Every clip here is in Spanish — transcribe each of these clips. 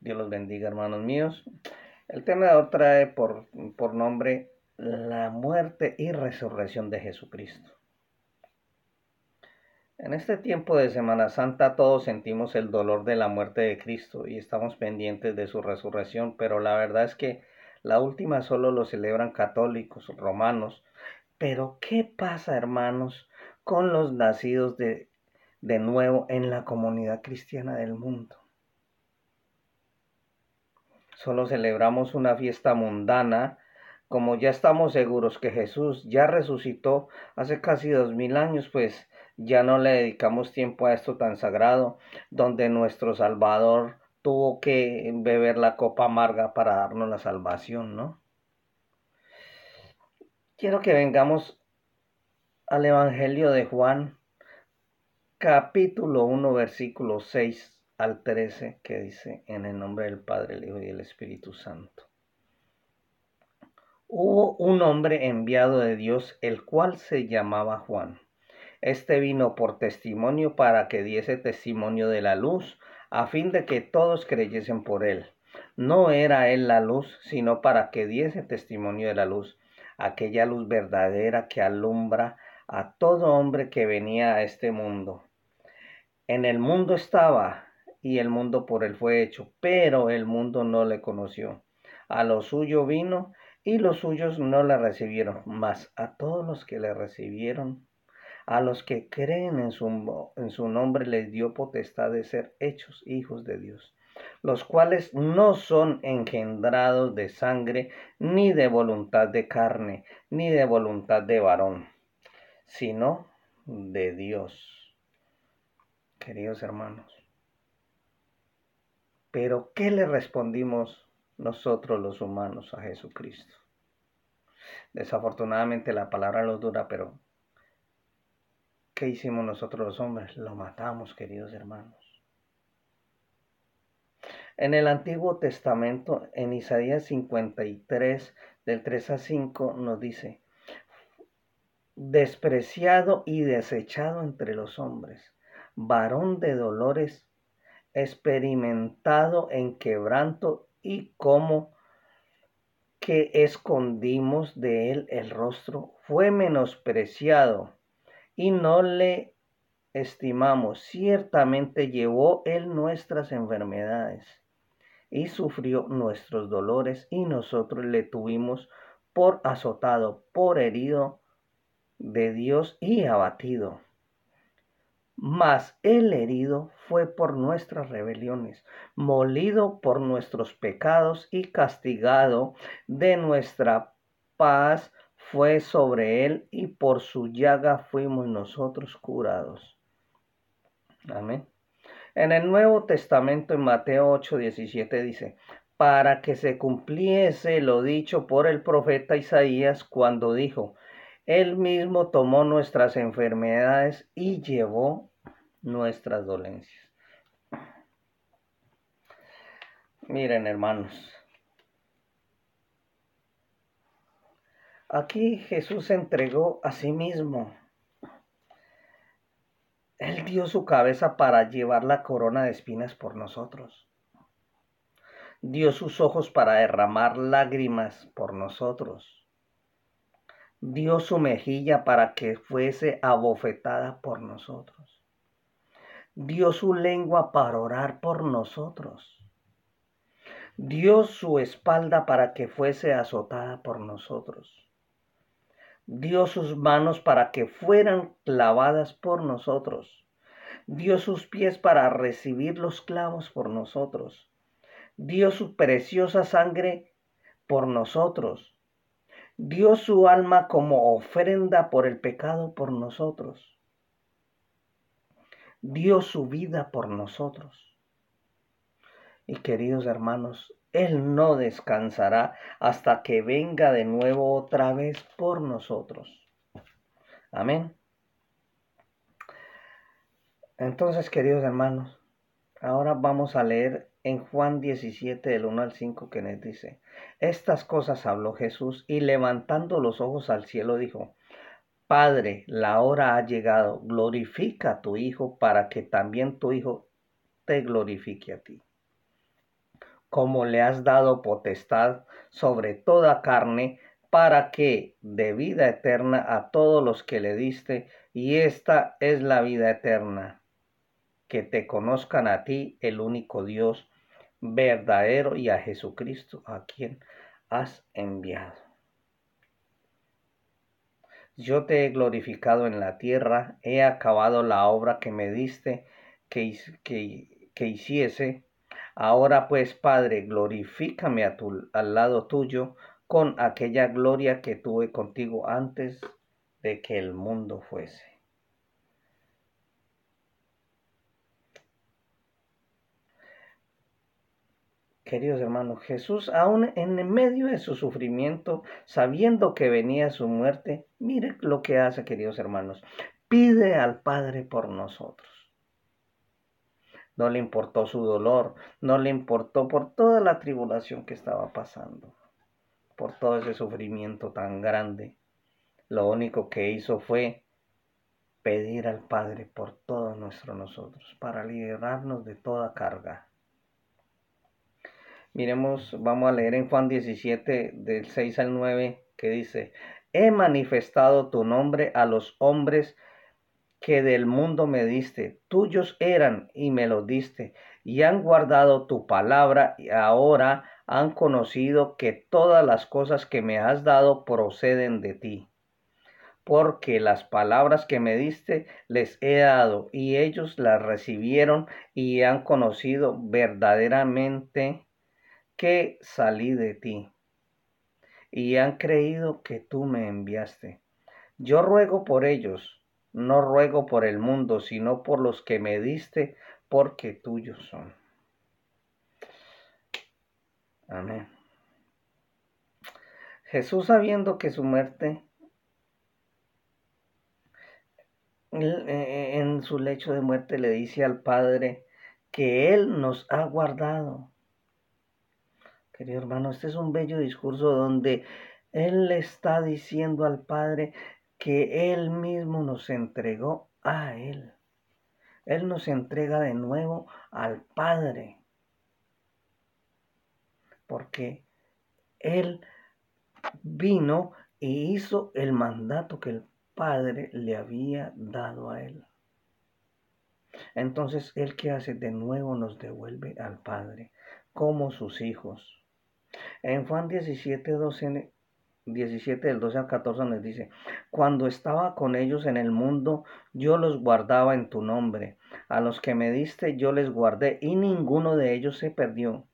Dios los bendiga, hermanos míos. El tema de hoy trae por, por nombre la muerte y resurrección de Jesucristo. En este tiempo de Semana Santa todos sentimos el dolor de la muerte de Cristo y estamos pendientes de su resurrección, pero la verdad es que la última solo lo celebran católicos, romanos. Pero ¿qué pasa, hermanos, con los nacidos de, de nuevo en la comunidad cristiana del mundo? Solo celebramos una fiesta mundana como ya estamos seguros que Jesús ya resucitó hace casi dos mil años, pues ya no le dedicamos tiempo a esto tan sagrado, donde nuestro Salvador tuvo que beber la copa amarga para darnos la salvación, ¿no? Quiero que vengamos al Evangelio de Juan, capítulo 1, versículo 6 al 13, que dice, en el nombre del Padre, el Hijo y el Espíritu Santo. Hubo un hombre enviado de Dios, el cual se llamaba Juan este vino por testimonio para que diese testimonio de la luz, a fin de que todos creyesen por él. No era él la luz, sino para que diese testimonio de la luz, aquella luz verdadera que alumbra a todo hombre que venía a este mundo. En el mundo estaba, y el mundo por él fue hecho, pero el mundo no le conoció. A lo suyo vino, y los suyos no le recibieron, mas a todos los que le recibieron, a los que creen en su, en su nombre les dio potestad de ser hechos hijos de Dios, los cuales no son engendrados de sangre, ni de voluntad de carne, ni de voluntad de varón, sino de Dios. Queridos hermanos, pero ¿qué le respondimos nosotros los humanos a Jesucristo? Desafortunadamente la palabra lo dura, pero ¿Qué hicimos nosotros los hombres? Lo matamos, queridos hermanos. En el Antiguo Testamento, en Isaías 53, del 3 a 5, nos dice, despreciado y desechado entre los hombres, varón de dolores, experimentado en quebranto y como que escondimos de él el rostro, fue menospreciado y no le estimamos. Ciertamente llevó él nuestras enfermedades y sufrió nuestros dolores y nosotros le tuvimos por azotado, por herido de Dios y abatido. Mas el herido fue por nuestras rebeliones, molido por nuestros pecados y castigado de nuestra paz fue sobre él y por su llaga fuimos nosotros curados. Amén. En el Nuevo Testamento, en Mateo 8, 17 dice, para que se cumpliese lo dicho por el profeta Isaías cuando dijo, Él mismo tomó nuestras enfermedades y llevó nuestras dolencias. Miren, hermanos, Aquí Jesús se entregó a sí mismo. Él dio su cabeza para llevar la corona de espinas por nosotros. Dio sus ojos para derramar lágrimas por nosotros. Dio su mejilla para que fuese abofetada por nosotros. Dio su lengua para orar por nosotros. Dio su espalda para que fuese azotada por nosotros dio sus manos para que fueran clavadas por nosotros, dio sus pies para recibir los clavos por nosotros, dio su preciosa sangre por nosotros, dio su alma como ofrenda por el pecado por nosotros, dio su vida por nosotros. Y queridos hermanos, él no descansará hasta que venga de nuevo otra vez por nosotros. Amén. Entonces, queridos hermanos, ahora vamos a leer en Juan 17, del 1 al 5, que nos dice, estas cosas habló Jesús y levantando los ojos al cielo dijo, Padre, la hora ha llegado, glorifica a tu Hijo para que también tu Hijo te glorifique a ti. Como le has dado potestad sobre toda carne, para que de vida eterna a todos los que le diste, y esta es la vida eterna, que te conozcan a ti, el único Dios verdadero, y a Jesucristo, a quien has enviado. Yo te he glorificado en la tierra, he acabado la obra que me diste que, que, hiciese. Ahora pues, Padre, glorifícame tu, al lado tuyo con aquella gloria que tuve contigo antes de que el mundo fuese. Queridos hermanos, Jesús, aún en medio de su sufrimiento, sabiendo que venía su muerte, mire lo que hace, queridos hermanos. Pide al Padre por nosotros. No le importó su dolor, no le importó por toda la tribulación que estaba pasando, por todo ese sufrimiento tan grande. Lo único que hizo fue pedir al Padre por todos nuestros nosotros, para liberarnos de toda carga. Miremos, vamos a leer en Juan 17, del 6 al 9, que dice, he manifestado tu nombre a los hombres que del mundo me diste, tuyos eran y me los diste, y han guardado tu palabra, y ahora han conocido que todas las cosas que me has dado proceden de ti. Porque las palabras que me diste les he dado, y ellos las recibieron y han conocido verdaderamente que salí de ti, y han creído que tú me enviaste. Yo ruego por ellos, no ruego por el mundo, sino por los que me diste, porque tuyos son. Amén. Jesús sabiendo que su muerte en su lecho de muerte le dice al Padre que Él nos ha guardado Querido hermano, este es un bello discurso donde Él le está diciendo al Padre que Él mismo nos entregó a Él. Él nos entrega de nuevo al Padre. Porque Él vino y hizo el mandato que el Padre le había dado a Él. Entonces, Él que hace de nuevo nos devuelve al Padre como sus hijos. En Juan 17, 12, 17 del 12 al 14 nos dice, cuando estaba con ellos en el mundo, yo los guardaba en tu nombre. A los que me diste, yo les guardé y ninguno de ellos se perdió,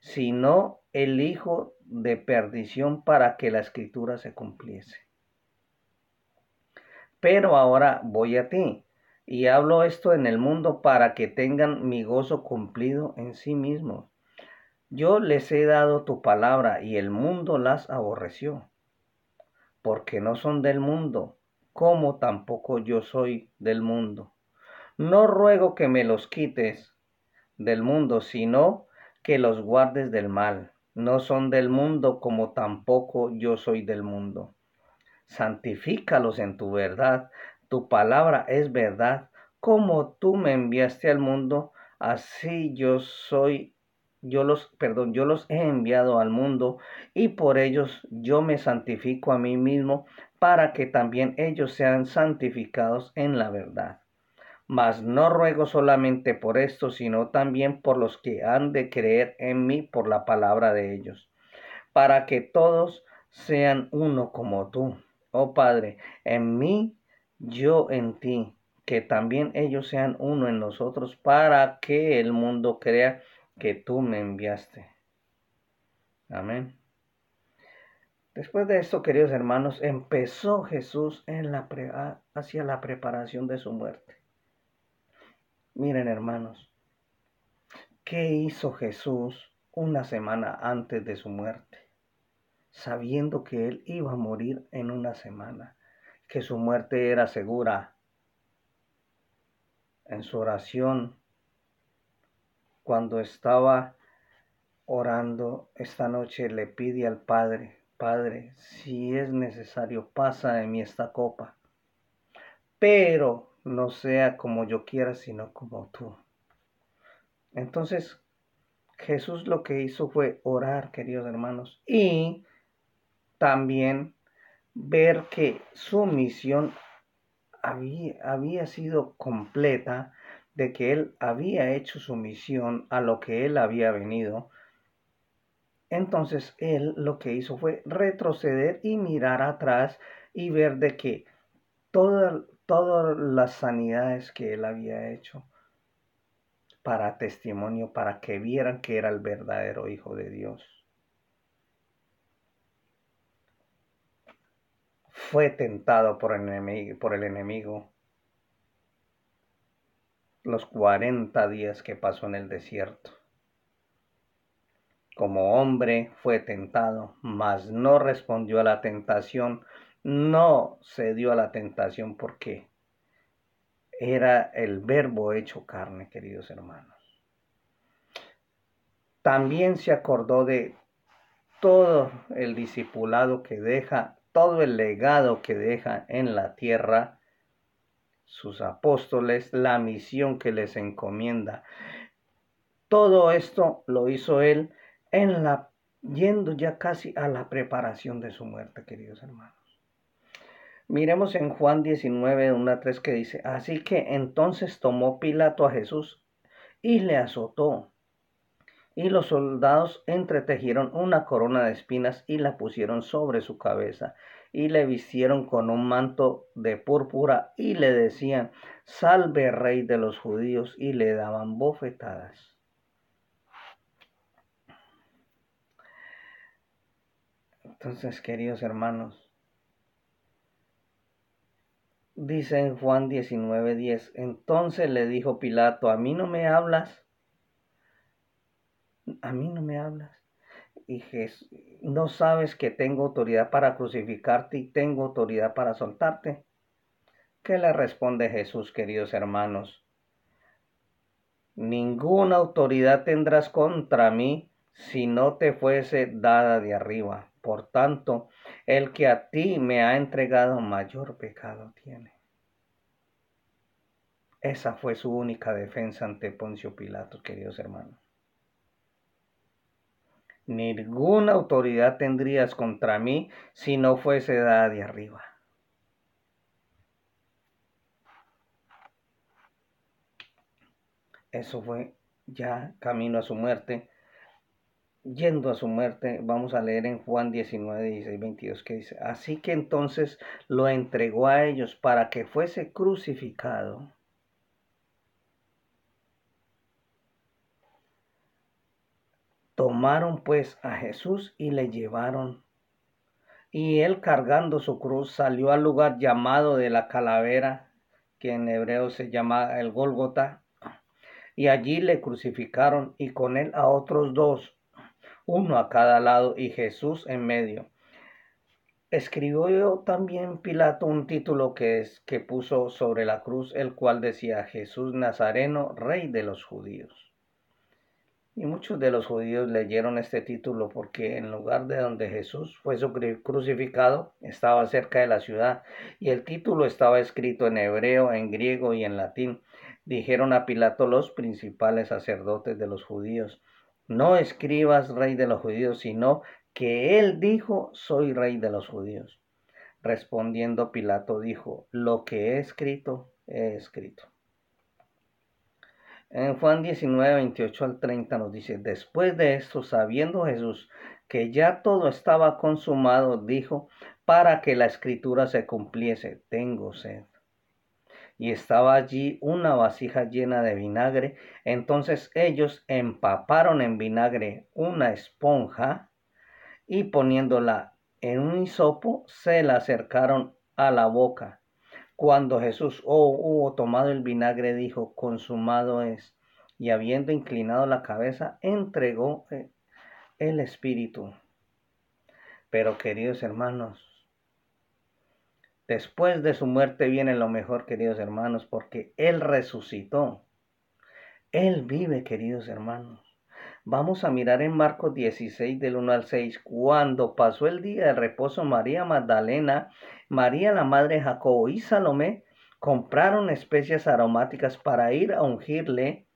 sino el hijo de perdición para que la escritura se cumpliese. Pero ahora voy a ti y hablo esto en el mundo para que tengan mi gozo cumplido en sí mismos. Yo les he dado tu palabra y el mundo las aborreció, porque no son del mundo, como tampoco yo soy del mundo. No ruego que me los quites del mundo, sino que los guardes del mal. No son del mundo, como tampoco yo soy del mundo. Santifícalos en tu verdad. Tu palabra es verdad. Como tú me enviaste al mundo, así yo soy yo los, perdón, yo los he enviado al mundo y por ellos yo me santifico a mí mismo para que también ellos sean santificados en la verdad. Mas no ruego solamente por esto, sino también por los que han de creer en mí por la palabra de ellos, para que todos sean uno como tú. Oh Padre, en mí, yo en ti, que también ellos sean uno en nosotros, para que el mundo crea que tú me enviaste. Amén. Después de esto, queridos hermanos, empezó Jesús en la hacia la preparación de su muerte. Miren, hermanos, ¿qué hizo Jesús una semana antes de su muerte? Sabiendo que él iba a morir en una semana, que su muerte era segura. En su oración cuando estaba orando esta noche le pide al Padre, Padre, si es necesario, pasa de mí esta copa, pero no sea como yo quiera, sino como tú. Entonces, Jesús lo que hizo fue orar, queridos hermanos, y también ver que su misión había, había sido completa, de que él había hecho su misión a lo que él había venido. Entonces él lo que hizo fue retroceder y mirar atrás y ver de que todas, las sanidades que él había hecho para testimonio, para que vieran que era el verdadero Hijo de Dios. fue tentado por enemigo, por el enemigo los 40 días que pasó en el desierto. Como hombre fue tentado, mas no respondió a la tentación, no cedió a la tentación porque era el verbo hecho carne, queridos hermanos. También se acordó de todo el discipulado que deja todo el legado que deja en la tierra, sus apóstoles, la misión que les encomienda. Todo esto lo hizo él en la yendo ya casi a la preparación de su muerte, queridos hermanos. Miremos en Juan 19, 1 a 3 que dice, así que entonces tomó Pilato a Jesús y le azotó y los soldados entretejieron una corona de espinas y la pusieron sobre su cabeza, y le vistieron con un manto de púrpura, y le decían, Salve rey de los judíos, y le daban bofetadas. Entonces, queridos hermanos, dice en Juan 19:10, entonces le dijo Pilato, ¿a mí no me hablas? a mí no me hablas. Y no sabes que tengo autoridad para crucificarte y tengo autoridad para soltarte. ¿Qué le responde Jesús, queridos hermanos? Ninguna autoridad tendrás contra mí si no te fuese dada de arriba. Por tanto, el que a ti me ha entregado mayor pecado tiene. Esa fue su única defensa ante Poncio Pilato, queridos hermanos. Ninguna autoridad tendrías contra mí si no fuese dada de arriba. Eso fue ya camino a su muerte. Yendo a su muerte, vamos a leer en Juan 19, 16, 22 que dice, así que entonces lo entregó a ellos para que fuese crucificado Tomaron pues a Jesús y le llevaron. Y él cargando su cruz salió al lugar llamado de la calavera, que en hebreo se llama el Gólgota, y allí le crucificaron y con él a otros dos, uno a cada lado y Jesús en medio. Escribió también Pilato un título que es que puso sobre la cruz, el cual decía Jesús Nazareno, Rey de los judíos. Y muchos de los judíos leyeron este título porque en lugar de donde Jesús fue crucificado estaba cerca de la ciudad y el título estaba escrito en hebreo, en griego y en latín. Dijeron a Pilato los principales sacerdotes de los judíos, no escribas rey de los judíos, sino que él dijo, soy rey de los judíos. Respondiendo Pilato dijo, lo que he escrito, he escrito. En Juan 19, 28 al 30 nos dice, después de esto, sabiendo Jesús que ya todo estaba consumado, dijo, para que la escritura se cumpliese, tengo sed. Y estaba allí una vasija llena de vinagre. Entonces ellos empaparon en vinagre una esponja y poniéndola en un hisopo, se la acercaron a la boca cuando Jesús oh, hubo tomado el vinagre, dijo, consumado es. Y habiendo inclinado la cabeza, entregó eh, el Espíritu. Pero queridos hermanos, después de su muerte viene lo mejor, queridos hermanos, porque Él resucitó. Él vive, queridos hermanos. Vamos a mirar en Marcos 16 del 1 al 6. Cuando pasó el día de reposo, María Magdalena, María la madre de Jacobo y Salomé compraron especias aromáticas para ir a ungirle.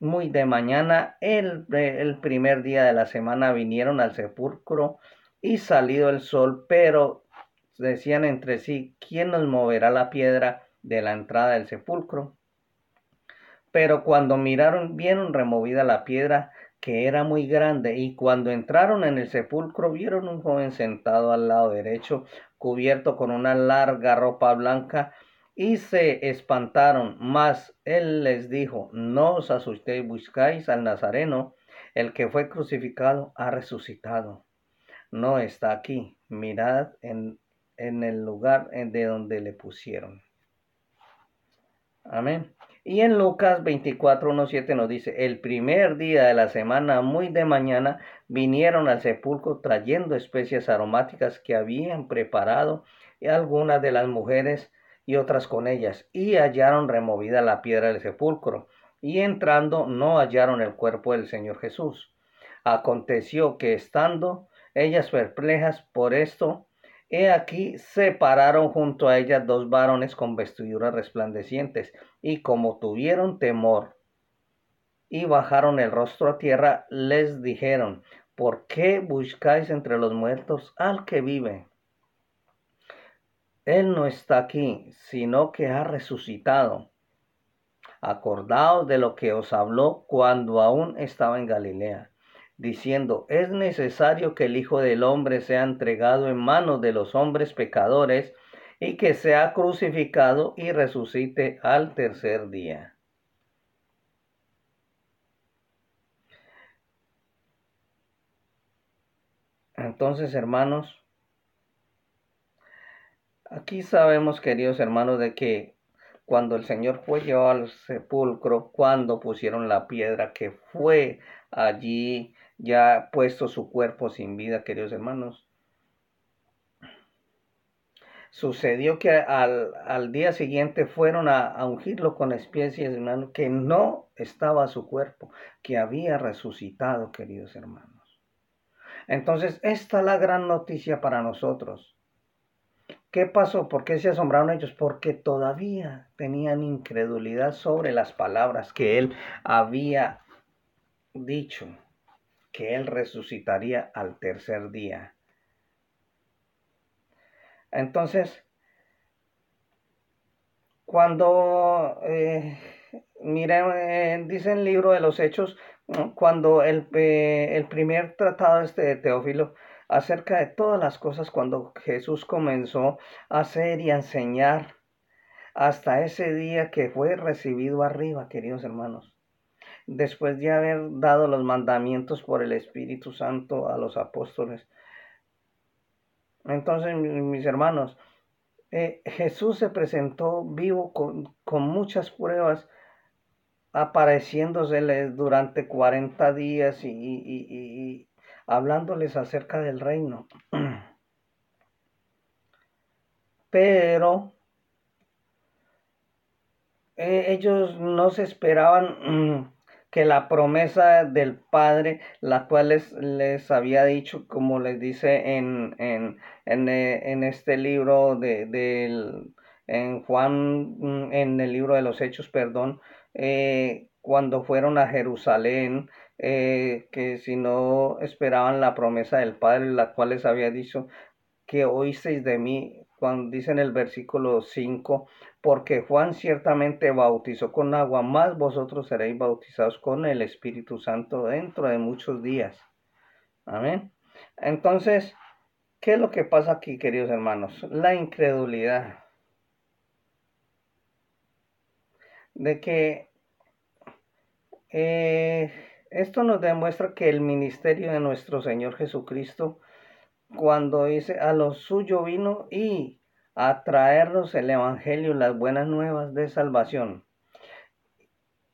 muy de mañana, el, el primer día de la semana, vinieron al sepulcro y salido el sol, pero decían entre sí, ¿quién nos moverá la piedra de la entrada del sepulcro? Pero cuando miraron, vieron removida la piedra, que era muy grande, y cuando entraron en el sepulcro, vieron un joven sentado al lado derecho, cubierto con una larga ropa blanca, y se espantaron. Mas él les dijo, no os asustéis, buscáis al Nazareno, el que fue crucificado ha resucitado. No está aquí, mirad en, en el lugar de donde le pusieron. Amén. Y en Lucas 24, 1, 7 nos dice, el primer día de la semana, muy de mañana, vinieron al sepulcro trayendo especias aromáticas que habían preparado y algunas de las mujeres y otras con ellas, y hallaron removida la piedra del sepulcro, y entrando no hallaron el cuerpo del Señor Jesús. Aconteció que estando ellas perplejas por esto, he aquí se pararon junto a ellas dos varones con vestiduras resplandecientes, y como tuvieron temor y bajaron el rostro a tierra, les dijeron, ¿por qué buscáis entre los muertos al que vive? Él no está aquí, sino que ha resucitado. Acordaos de lo que os habló cuando aún estaba en Galilea, diciendo, es necesario que el Hijo del Hombre sea entregado en manos de los hombres pecadores y que sea crucificado y resucite al tercer día. Entonces, hermanos, Aquí sabemos, queridos hermanos, de que cuando el Señor fue llevado al sepulcro, cuando pusieron la piedra que fue allí ya puesto su cuerpo sin vida, queridos hermanos, sucedió que al, día siguiente fueron a, a ungirlo con especies, hermanos, que no estaba su cuerpo, que había resucitado, queridos hermanos. Entonces, esta es la gran noticia para nosotros ¿Qué pasó? ¿Por qué se asombraron ellos? Porque todavía tenían incredulidad sobre las palabras que él había dicho, que él resucitaría al tercer día. Entonces, cuando, eh, miren, eh, dice el libro de los Hechos, cuando el, eh, el primer tratado este de Teófilo, acerca de todas las cosas cuando Jesús comenzó a hacer y a enseñar hasta ese día que fue recibido arriba, queridos hermanos. Después de haber dado los mandamientos por el Espíritu Santo a los apóstoles. Entonces, mis hermanos, eh, Jesús se presentó vivo con, con muchas pruebas apareciéndoseles durante 40 días y, hablándoles acerca del reino. Pero eh, ellos no se esperaban que la promesa del Padre, la cual les, había dicho, como les dice en, en, en, eh, este libro de, en Juan, mm, en el libro de los Hechos, perdón, eh, cuando fueron a Jerusalén, eh, que si no esperaban la promesa del Padre, la cual les había dicho que oísteis de mí, cuando dice en el versículo 5, porque Juan ciertamente bautizó con agua, más vosotros seréis bautizados con el Espíritu Santo dentro de muchos días. Amén. Entonces, ¿qué es lo que pasa aquí, queridos hermanos? La incredulidad. De que eh, esto nos demuestra que el ministerio de nuestro Señor Jesucristo, cuando dice a lo suyo vino y a traernos el Evangelio, las buenas nuevas de salvación.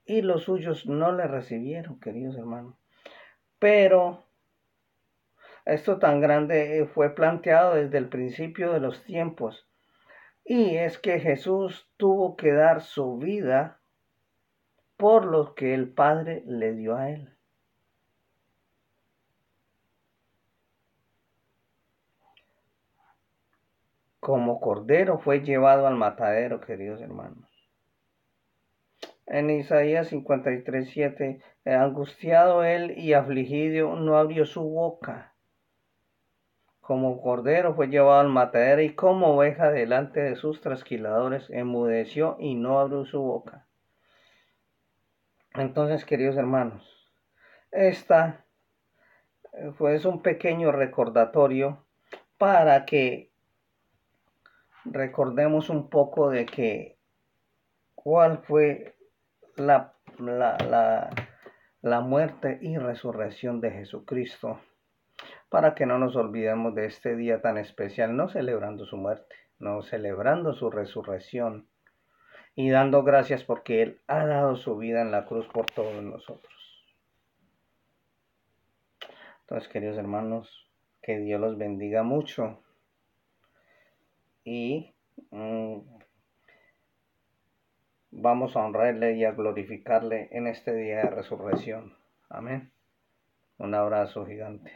Y los suyos no le recibieron, queridos hermanos. Pero esto tan grande fue planteado desde el principio de los tiempos. Y es que Jesús tuvo que dar su vida por lo que el Padre le dio a él. Como cordero fue llevado al matadero, queridos hermanos. En Isaías 53, 7, eh, angustiado él y afligido, no abrió su boca. Como cordero fue llevado al matadero y como oveja delante de sus trasquiladores, enmudeció y no abrió su boca. Entonces, queridos hermanos, esta eh, fue un pequeño recordatorio para que recordemos un poco de que cuál fue la, la, la, muerte y resurrección de Jesucristo, para que no nos olvidemos de este día tan especial, no celebrando su muerte, no celebrando su resurrección y dando gracias porque Él ha dado su vida en la cruz por todos nosotros. Entonces, queridos hermanos, que Dios los bendiga mucho. Y mm, vamos a honrarle y a glorificarle en este día de resurrección. Amén. Un abrazo gigante.